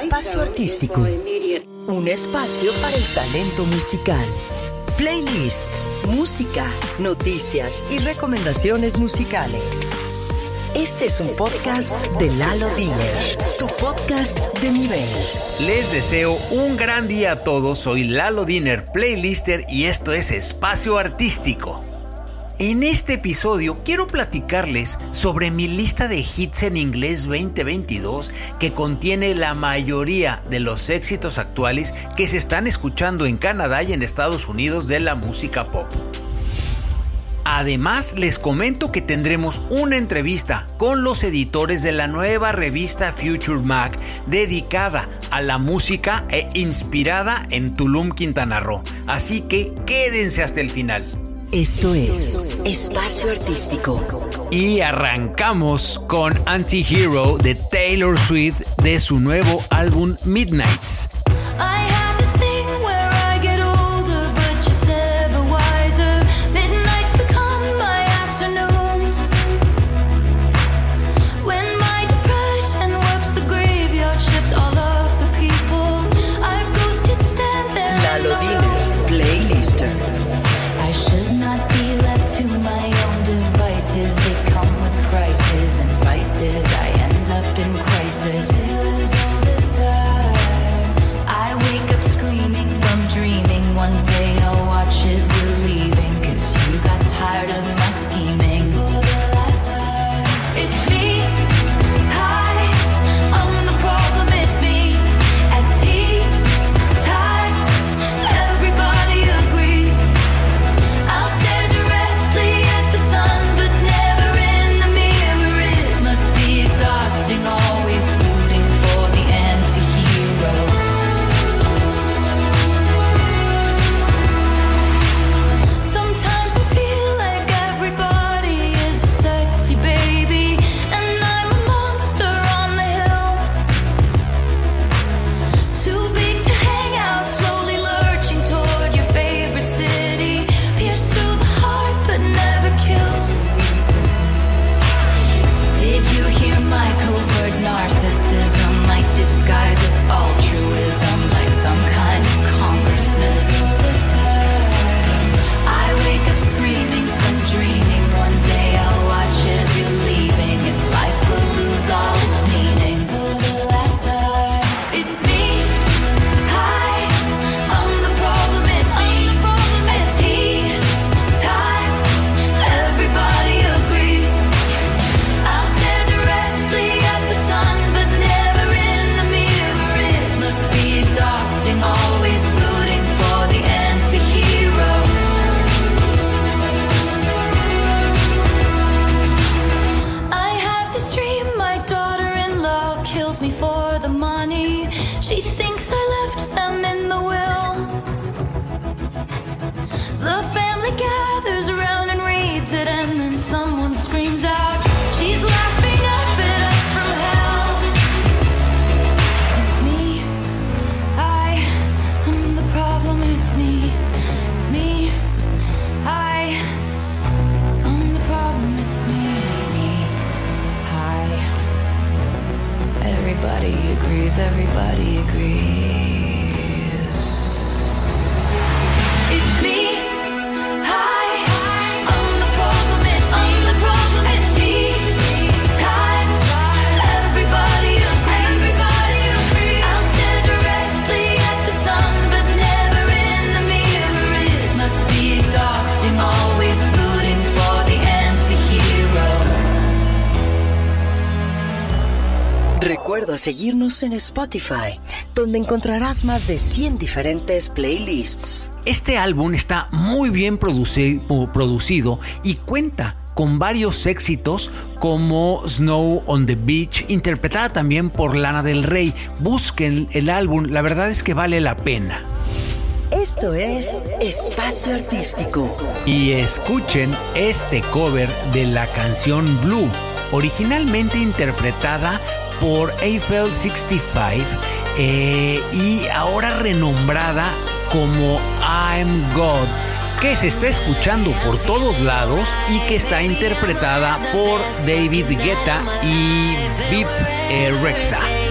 Espacio Artístico. Un espacio para el talento musical. Playlists, música, noticias y recomendaciones musicales. Este es un podcast de Lalo Diner, tu podcast de nivel. Les deseo un gran día a todos. Soy Lalo Diner, playlister, y esto es Espacio Artístico. En este episodio quiero platicarles sobre mi lista de hits en inglés 2022 que contiene la mayoría de los éxitos actuales que se están escuchando en Canadá y en Estados Unidos de la música pop. Además, les comento que tendremos una entrevista con los editores de la nueva revista Future Mag dedicada a la música e inspirada en Tulum, Quintana Roo. Así que quédense hasta el final. Esto es Espacio Artístico. Y arrancamos con Anti-Hero de Taylor Swift de su nuevo álbum Midnights. Seguirnos en Spotify, donde encontrarás más de 100 diferentes playlists. Este álbum está muy bien producido y cuenta con varios éxitos como Snow on the Beach, interpretada también por Lana del Rey. Busquen el álbum, la verdad es que vale la pena. Esto es Espacio Artístico. Y escuchen este cover de la canción Blue, originalmente interpretada por Eiffel 65 eh, y ahora renombrada como I'm God que se está escuchando por todos lados y que está interpretada por David Guetta y Vip eh.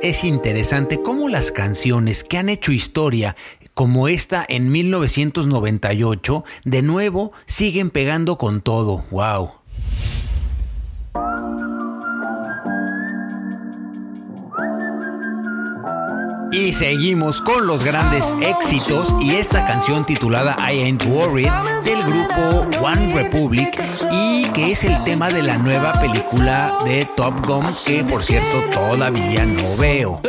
Es interesante cómo las canciones que han hecho historia como esta en 1998 de nuevo siguen pegando con todo. ¡Wow! Y seguimos con los grandes éxitos y esta canción titulada I Ain't Worried del grupo One Republic y que es el tema de la nueva película de Top Gun que por cierto todavía no veo.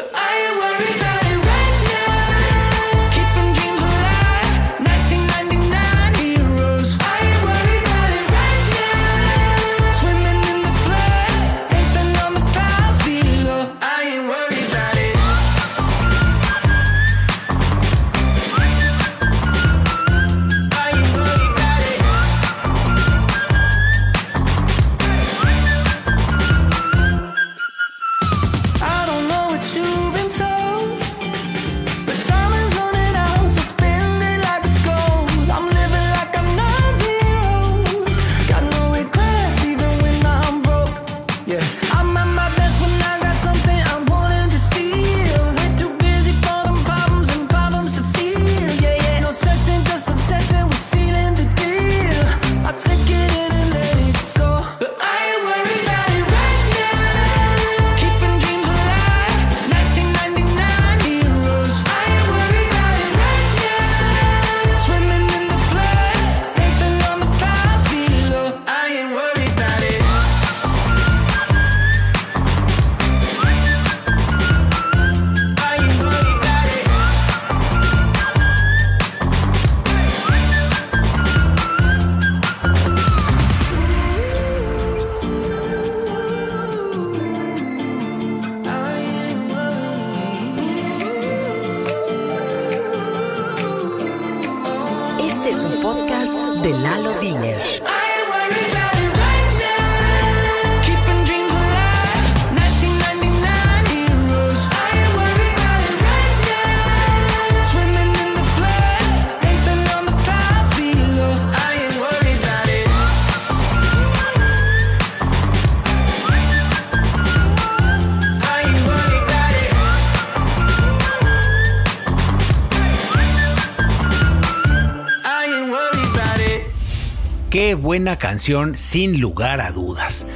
Buena canción, sin lugar a dudas.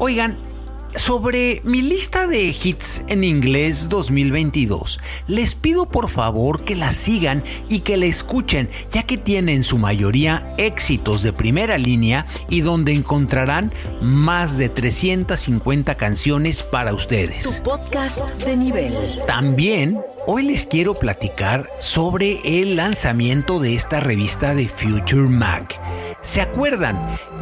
Oigan, sobre mi lista de hits en inglés 2022, les pido por favor que la sigan y que la escuchen, ya que tienen su mayoría éxitos de primera línea y donde encontrarán más de 350 canciones para ustedes. Tu podcast de nivel. También Hoy les quiero platicar sobre el lanzamiento de esta revista de Future Mac. ¿Se acuerdan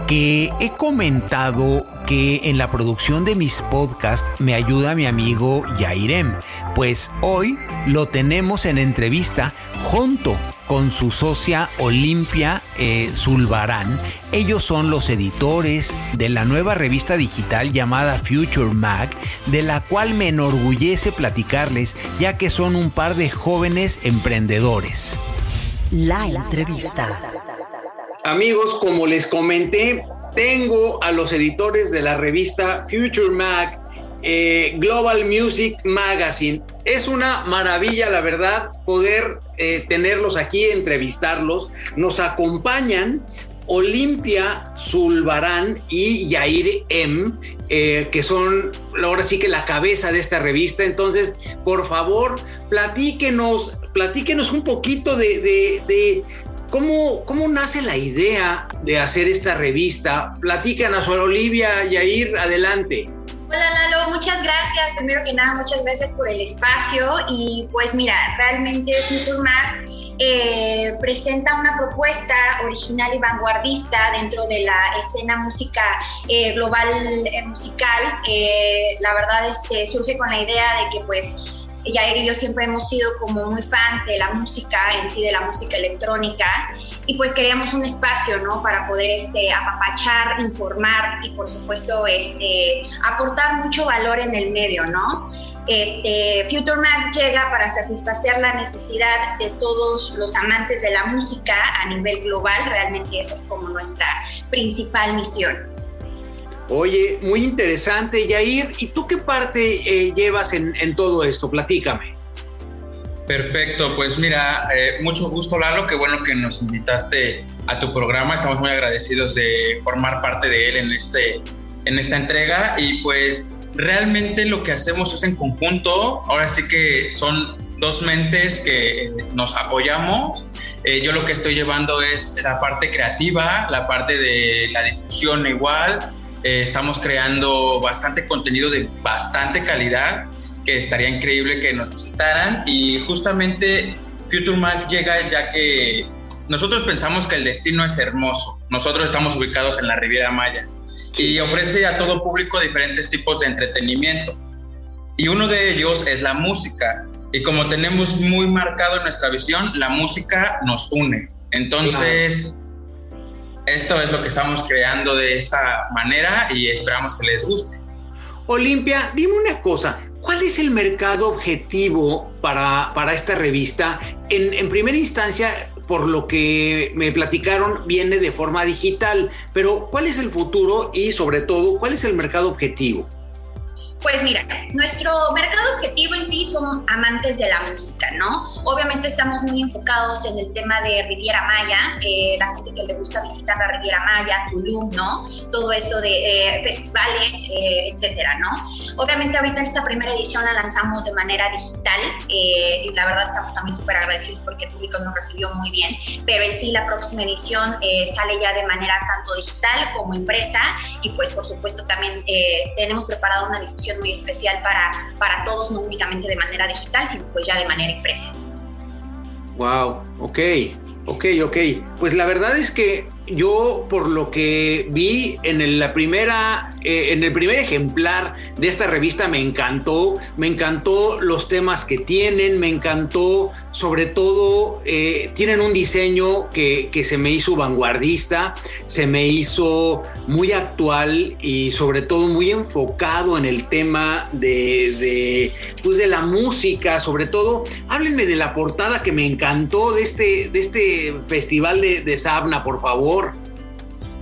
que he comentado que en la producción de mis podcasts me ayuda mi amigo Yairem? Pues hoy lo tenemos en entrevista junto con su socia Olimpia eh, Zulbarán. Ellos son los editores de la nueva revista digital llamada Future Mag, de la cual me enorgullece platicarles ya que son un par de jóvenes emprendedores. La entrevista. Amigos, como les comenté, tengo a los editores de la revista Future Mag, eh, Global Music Magazine. Es una maravilla, la verdad, poder eh, tenerlos aquí, entrevistarlos. Nos acompañan Olimpia Zulbarán y Yair M, eh, que son ahora sí que la cabeza de esta revista. Entonces, por favor, platíquenos, platíquenos un poquito de, ¿Cómo, ¿Cómo nace la idea de hacer esta revista? Platícanos, Olivia, Yair, adelante. Hola Lalo, muchas gracias. Primero que nada, muchas gracias por el espacio. Y pues mira, realmente Futurmag eh, presenta una propuesta original y vanguardista dentro de la escena música eh, global eh, musical. la verdad este, surge con la idea de que pues Jair y yo siempre hemos sido como muy fan de la música en sí, de la música electrónica, y pues queríamos un espacio, ¿no? Para poder este, apapachar, informar y por supuesto este, aportar mucho valor en el medio, ¿no? Este, Future Mag llega para satisfacer la necesidad de todos los amantes de la música a nivel global, realmente esa es como nuestra principal misión. Oye, muy interesante, Yair. ¿Y tú qué parte eh, llevas en, todo esto? Platícame. Perfecto, pues mira, eh, mucho gusto Lalo, qué bueno que nos invitaste a tu programa, estamos muy agradecidos de formar parte de él en, este, en esta entrega y pues realmente lo que hacemos es en conjunto, ahora sí que son dos mentes que nos apoyamos. Eh, yo lo que estoy llevando es la parte creativa, la parte de la difusión igual. Eh, estamos creando bastante contenido de bastante calidad que estaría increíble que nos visitaran y justamente Future Mac llega ya que nosotros pensamos que el destino es hermoso. Nosotros estamos ubicados en la Riviera Maya y ofrece a todo público diferentes tipos de entretenimiento. Y uno de ellos es la música. Y como tenemos muy marcado en nuestra visión, la música nos une. Entonces, esto es lo que estamos creando de esta manera y esperamos que les guste. Olimpia, dime una cosa, ¿cuál es el mercado objetivo para, para esta revista? En, en primera instancia, por lo que me platicaron, viene de forma digital, pero ¿cuál es el futuro y sobre todo, cuál es el mercado objetivo? Pues mira, nuestro mercado objetivo en sí son amantes de la música, ¿no? Obviamente estamos muy enfocados en el tema de Riviera Maya, eh, la gente que le gusta visitar la Riviera Maya, Tulum, ¿no? Todo eso de eh, festivales, eh, etcétera, ¿no? Obviamente ahorita esta primera edición la lanzamos de manera digital y la verdad estamos también súper agradecidos porque el público nos recibió muy bien, pero en sí la próxima edición sale ya de manera tanto digital como impresa y pues por supuesto también tenemos preparado una difusión muy especial para, para todos, no únicamente de manera digital, sino pues ya de manera impresa. Wow, ok, ok, ok. Pues la verdad es que yo por lo que vi en la primera, eh, en el primer ejemplar de esta revista me encantó, me encantó los temas que tienen, me encantó sobre todo eh, tienen un diseño que, se me hizo vanguardista, se me hizo muy actual y sobre todo muy enfocado en el tema de, pues de la música, sobre todo háblenme de la portada que me encantó de este, de este festival de, de Sabna, por favor.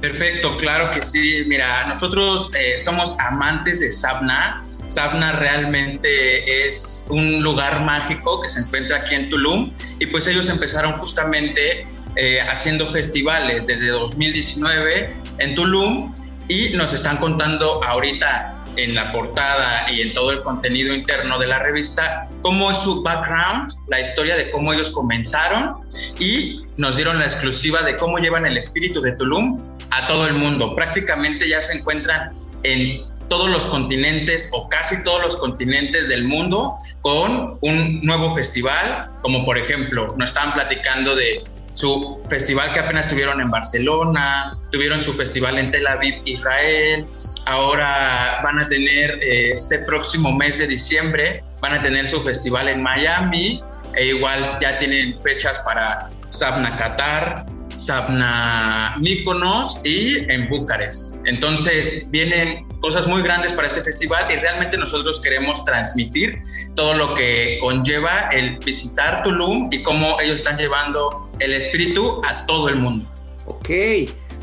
Perfecto, claro que sí. Mira, nosotros eh, somos amantes de Sabna. Sabna realmente es un lugar mágico que se encuentra aquí en Tulum y pues ellos empezaron justamente eh, haciendo festivales desde 2019 en Tulum y nos están contando ahorita en la portada y en todo el contenido interno de la revista cómo es su background, la historia de cómo ellos comenzaron y nos dieron la exclusiva de cómo llevan el espíritu de Tulum a todo el mundo. Prácticamente ya se encuentran en todos los continentes o casi todos los continentes del mundo con un nuevo festival, como por ejemplo, nos estaban platicando de su festival que apenas tuvieron en Barcelona, tuvieron su festival en Tel Aviv, Israel, ahora van a tener eh, este próximo mes de diciembre, van a tener su festival en Miami, e igual ya tienen fechas para Sabna Qatar, Sabna Mykonos y en Bucarest. Entonces vienen cosas muy grandes para este festival y realmente nosotros queremos transmitir todo lo que conlleva el visitar Tulum y cómo ellos están llevando el espíritu a todo el mundo. Ok,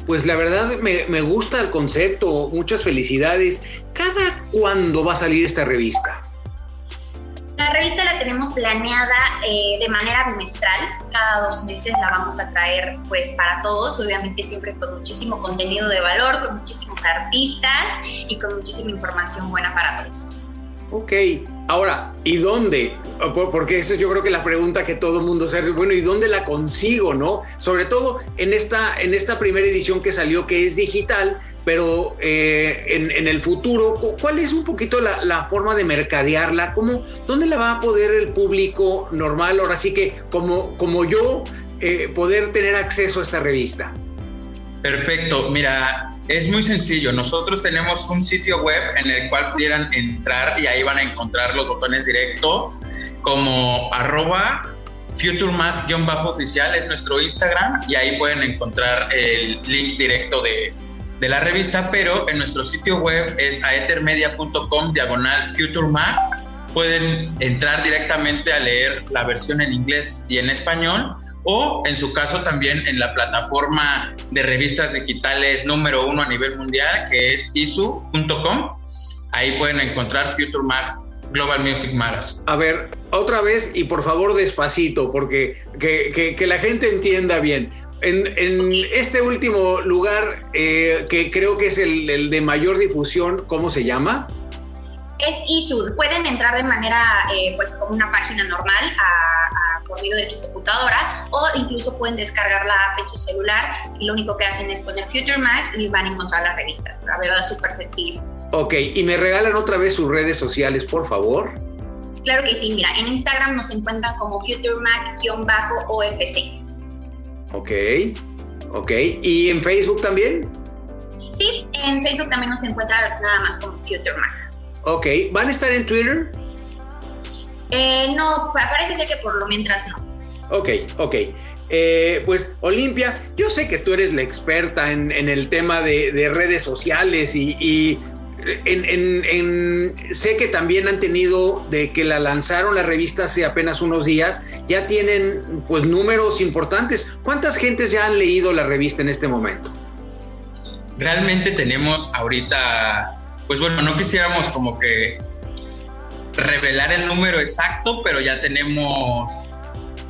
pues la verdad me, me gusta el concepto, muchas felicidades. ¿Cada cuándo va a salir esta revista? La revista la tenemos planeada eh, de manera bimestral, cada dos meses la vamos a traer pues para todos, obviamente siempre con muchísimo contenido de valor, con muchísimos artistas y con muchísima información buena para todos. Ok, ahora, ¿y dónde? Porque esa es yo creo que la pregunta que todo mundo se hace, bueno, ¿y dónde la consigo, no? Sobre todo en esta, en esta primera edición que salió que es digital, pero eh, en, el futuro, ¿cuál es un poquito la, forma de mercadearla? ¿Cómo, ¿Dónde la va a poder el público normal, ahora sí que como, como yo, eh, poder tener acceso a esta revista? Perfecto, mira, es muy sencillo. Nosotros tenemos un sitio web en el cual pudieran entrar y ahí van a encontrar los botones directos como arroba FutureMac-oficial es nuestro Instagram y ahí pueden encontrar el link directo de, de la revista, pero en nuestro sitio web es aethermedia.com diagonal futuremap. Pueden entrar directamente a leer la versión en inglés y en español o en su caso también en la plataforma de revistas digitales número uno a nivel mundial que es isu.com. Ahí pueden encontrar Future Mag Global Music Magazine. A ver, otra vez y por favor despacito, porque que, la gente entienda bien. En, este último lugar, eh, que creo que es el, de mayor difusión, ¿cómo se llama? Es ISUR. Pueden entrar de manera, eh, pues, como una página normal a, por medio de tu computadora o incluso pueden descargar la app en su celular y lo único que hacen es poner Future Mag y van a encontrar la revista. La verdad, súper sencillo. Ok, y me regalan otra vez sus redes sociales, por favor. Claro que sí, mira, en Instagram nos encuentran como FutureMac-OFC. Ok, ok. ¿Y en Facebook también? Sí, en Facebook también nos encuentra nada más como FutureMac. Ok, ¿van a estar en Twitter? Eh, no, parece ser que por lo mientras no. Ok, ok. Eh, pues Olimpia, yo sé que tú eres la experta en, el tema de, redes sociales y sé que también han tenido de que la lanzaron la revista hace apenas unos días, ya tienen pues números importantes. ¿Cuántas gentes ya han leído la revista en este momento? Realmente tenemos ahorita, pues bueno, no quisiéramos como que revelar el número exacto, pero ya tenemos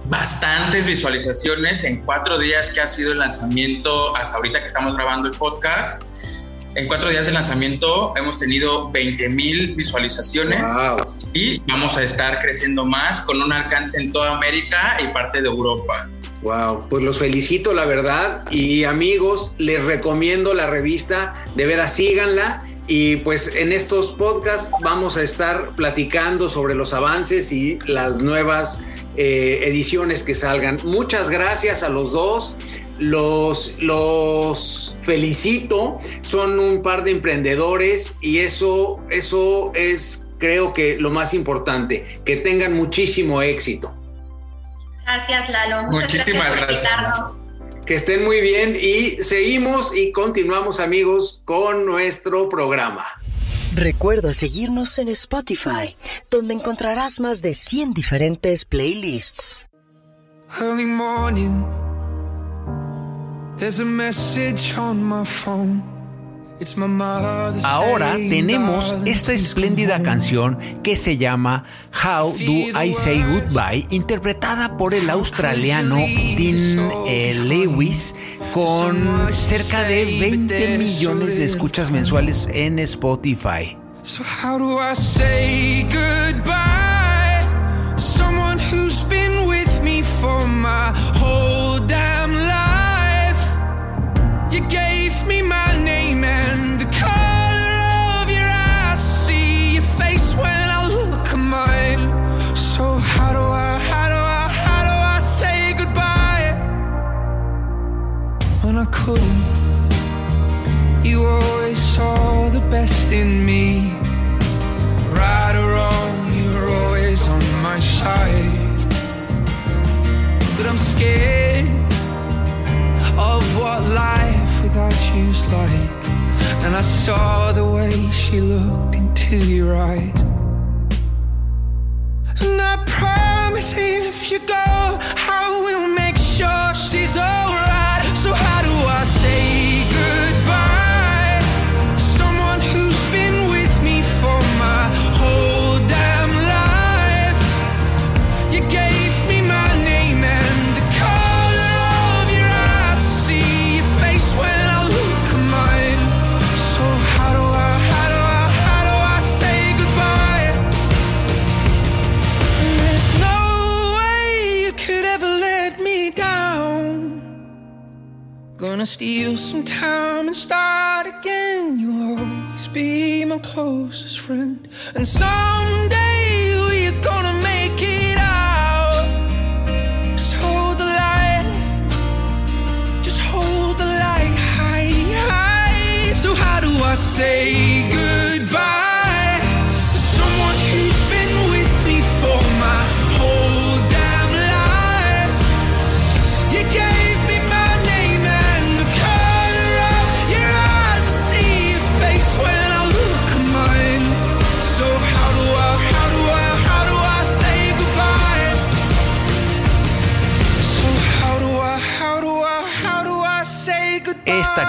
bastantes visualizaciones en cuatro días que ha sido el lanzamiento hasta ahorita que estamos grabando el podcast en cuatro días de lanzamiento hemos tenido 20 mil visualizaciones y vamos a estar creciendo más con un alcance en toda América y parte de Europa. Wow, pues los felicito la verdad y amigos, les recomiendo la revista, de veras síganla y pues en estos podcasts vamos a estar platicando sobre los avances y las nuevas eh, ediciones que salgan. Muchas gracias a los dos los, los felicito, son un par de emprendedores y eso, eso es creo que lo más importante, que tengan muchísimo éxito. Gracias Lalo. Muchísimas gracias. Que estén muy bien y seguimos y continuamos amigos con nuestro programa. Recuerda seguirnos en Spotify, donde encontrarás más de 100 diferentes playlists. Ahora tenemos esta espléndida canción que se llama How Do I Say Goodbye, interpretada por el australiano Dean eh, Lewis, con cerca de 20 millones de escuchas mensuales en Spotify. So how do I say goodbye? Someone who's been with me for my couldn't? You always saw the best in me. Right or wrong, you were always on my side. But I'm scared of what life without you's like. And I saw the way she looked into your eyes. And I promise if you go, I will make sure she's alright. Gonna steal some time and start again. You'll always be my closest friend. And someday we're gonna make it out. Just hold the light. Just hold the light high, high. So, how do I say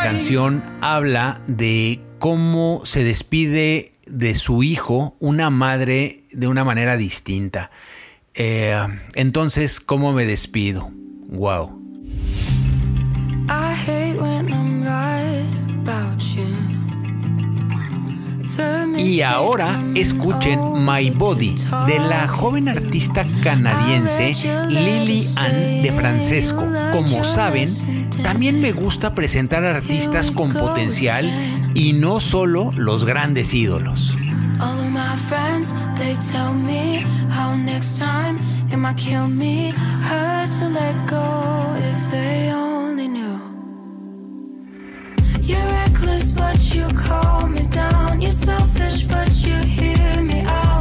esta canción habla de cómo se despide de su hijo una madre de una manera distinta. Eh, entonces, ¿cómo me despido? Wow. Y ahora escuchen My Body de la joven artista canadiense Lily Ann de Francesco. Como saben, también me gusta presentar artistas con potencial y no solo los grandes ídolos. It might kill me. To let go if they only knew. reckless, but you calm me down. You're selfish, but you hear me out.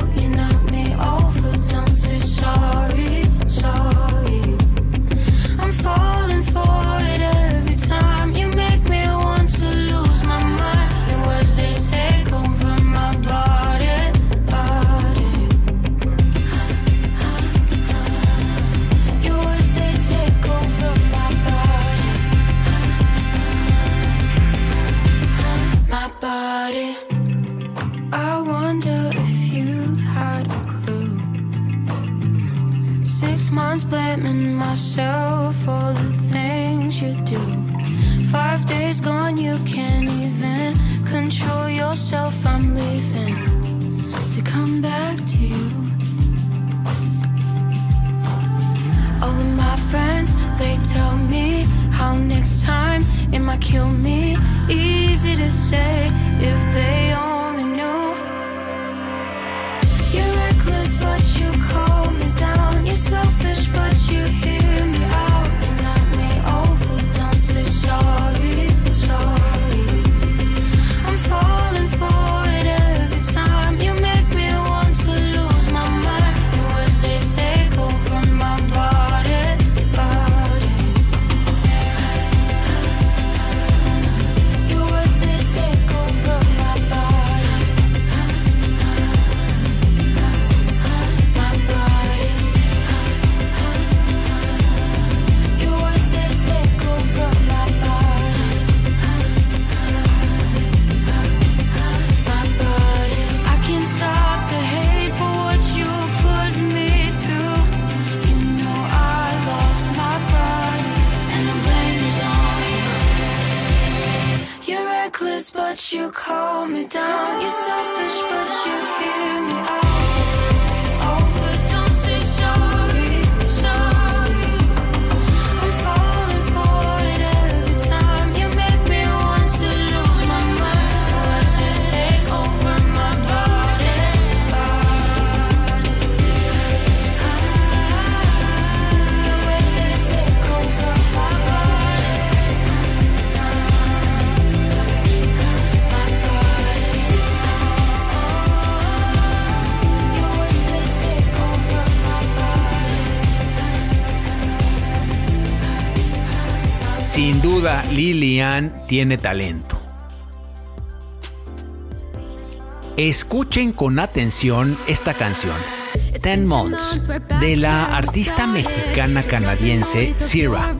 tiene talento. Escuchen con atención esta canción, Ten Months, de la artista mexicana canadiense Sierra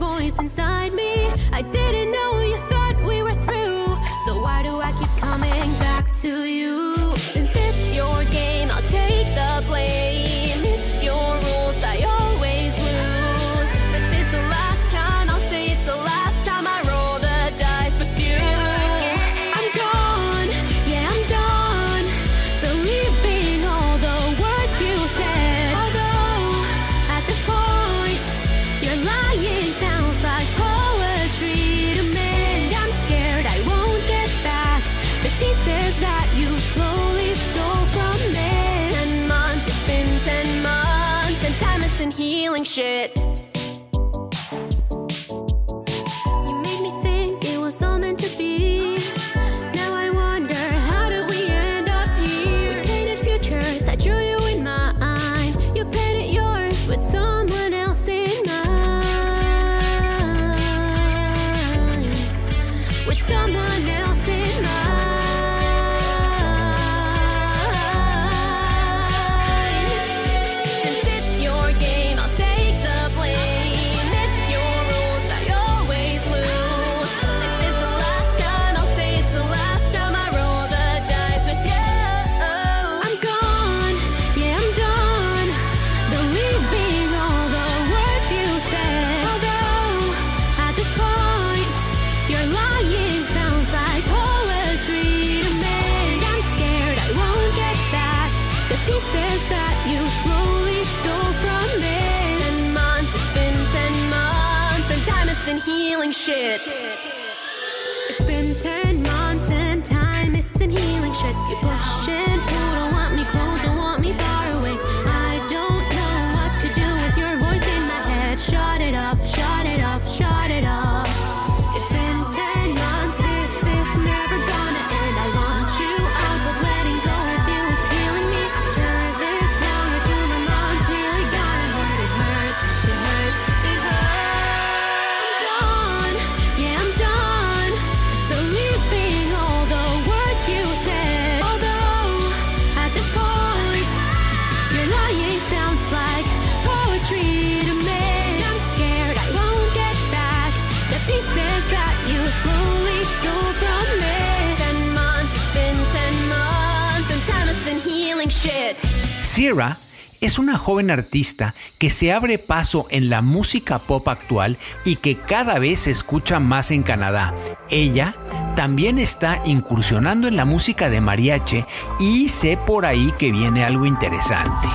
Sierra es una joven artista que se abre paso en la música pop actual y que cada vez se escucha más en Canadá. Ella también está incursionando en la música de mariachi y sé por ahí que viene algo interesante.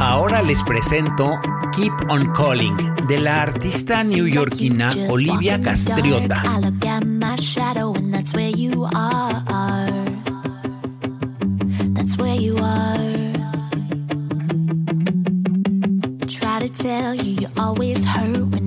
Ahora les presento Keep on Calling de la artista neoyorquina Olivia Castriota. Try to tell always hurt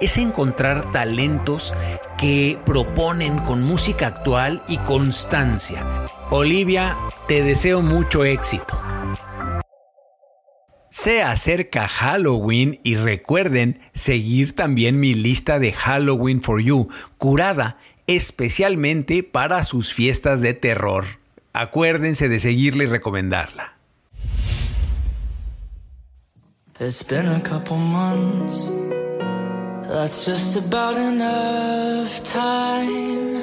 es encontrar talentos que proponen con música actual y constancia. Olivia, te deseo mucho éxito. Se acerca Halloween y recuerden seguir también mi lista de Halloween for You, curada especialmente para sus fiestas de terror. Acuérdense de seguirla y recomendarla. That's just about enough time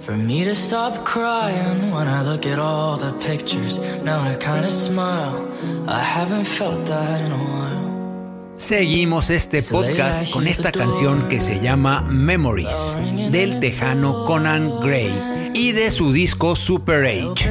for me to stop crying when I look at all the pictures. Now I kinda smile. I haven't felt that in a while. Seguimos este podcast con esta canción que se llama Memories del tejano Conan Gray y de su disco Super Age.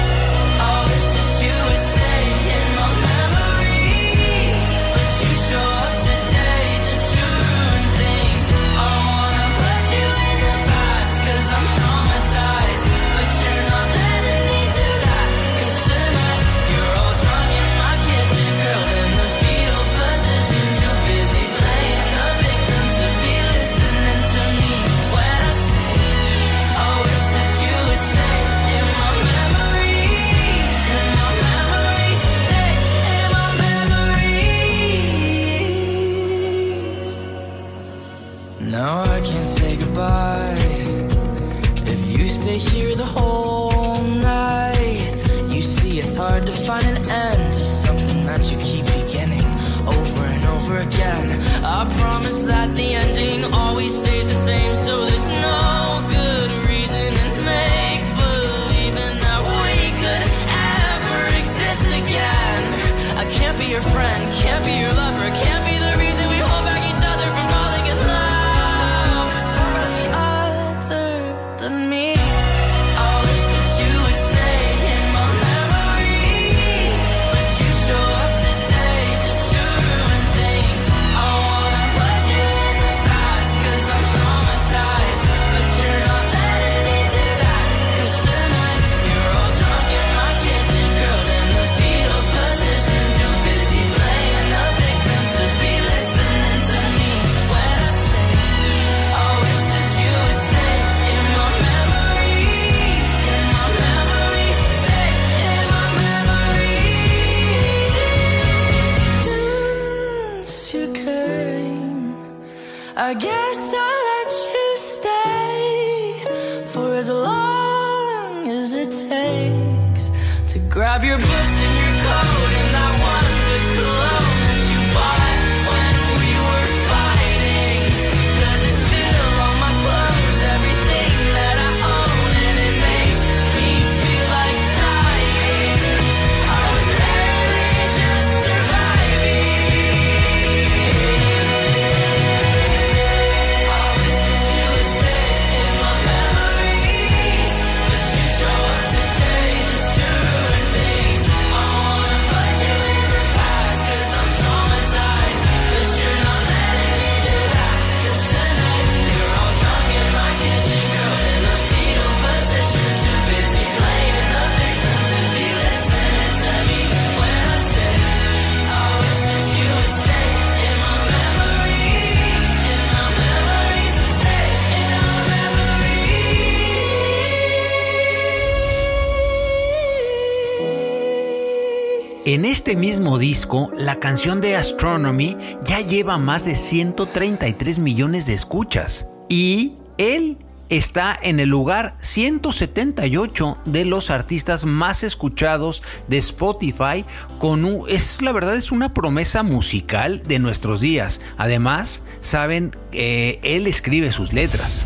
este mismo disco, la canción de Astronomy ya lleva más de 133 millones de escuchas y él está en el lugar 178 de los artistas más escuchados de Spotify con un, es la verdad es una promesa musical de nuestros días. Además, saben, eh, él escribe sus letras.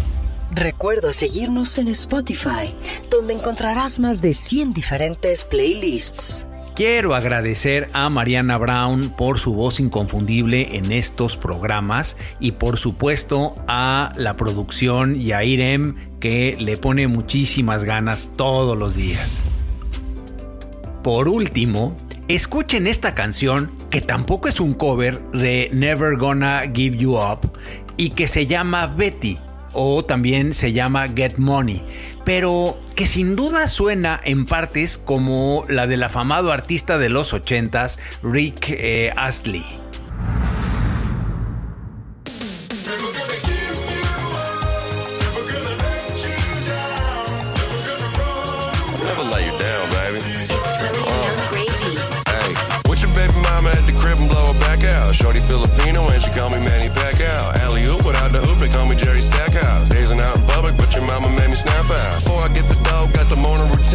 Recuerda seguirnos en Spotify, donde encontrarás más de 100 diferentes playlists. Quiero agradecer a Mariana Brown por su voz inconfundible en estos programas y por supuesto a la producción y a Irem que le pone muchísimas ganas todos los días. Por último, escuchen esta canción que tampoco es un cover de Never Gonna Give You Up y que se llama Betty o también se llama Get Money pero que sin duda suena en partes como la del afamado artista de los 80s, Rick eh, Astley.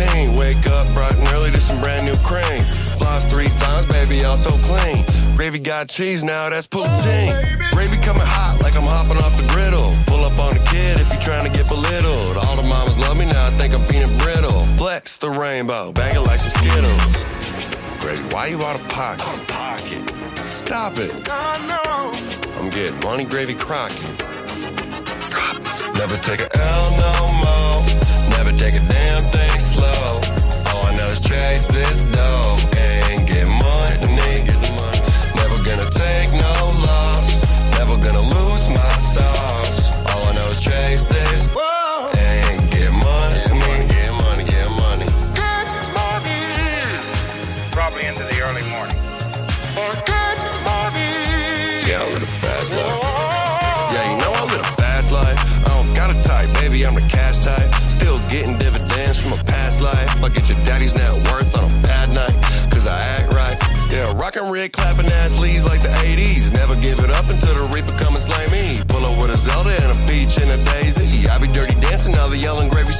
Routine. Wake up bright and early to some brand new cream. Floss three times, baby, all so clean. Gravy got cheese now, that's poutine. Oh, gravy coming hot like I'm hopping off the griddle. Pull up on the kid if you're trying to get belittled. All the mamas love me now, I think I'm peanut brittle. Flex the rainbow, bang it like some Skittles. Gravy, why you out of pocket? Out of pocket. Stop it. I know. I'm getting money, gravy. Drop. Never take a L no more. Take a damn thing slow. All I know is chase this dough red, clapping ass leads like the 80s. Never give it up until the reaper come and slay me. Pull up with a Zelda and a peach and a daisy. I be dirty dancing, now the yelling gravy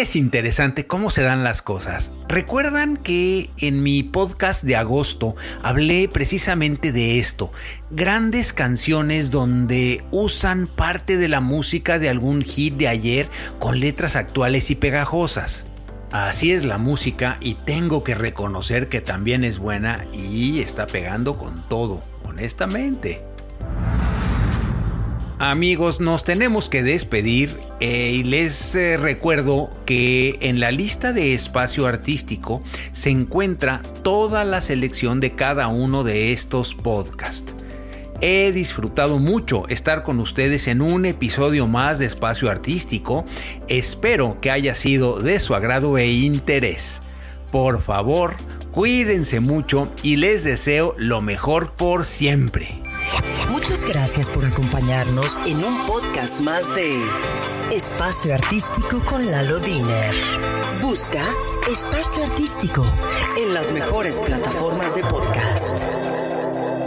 Es interesante cómo se dan las cosas. Recuerdan que en mi podcast de agosto hablé precisamente de esto. Grandes canciones donde usan parte de la música de algún hit de ayer con letras actuales y pegajosas. Así es la música y tengo que reconocer que también es buena y está pegando con todo, honestamente. Amigos, nos tenemos que despedir eh, y les eh, recuerdo que en la lista de espacio artístico se encuentra toda la selección de cada uno de estos podcasts. He disfrutado mucho estar con ustedes en un episodio más de espacio artístico. Espero que haya sido de su agrado e interés. Por favor, cuídense mucho y les deseo lo mejor por siempre. Muchas gracias por acompañarnos en un podcast más de Espacio Artístico con Lalo Diner. Busca Espacio Artístico en las mejores plataformas de podcast.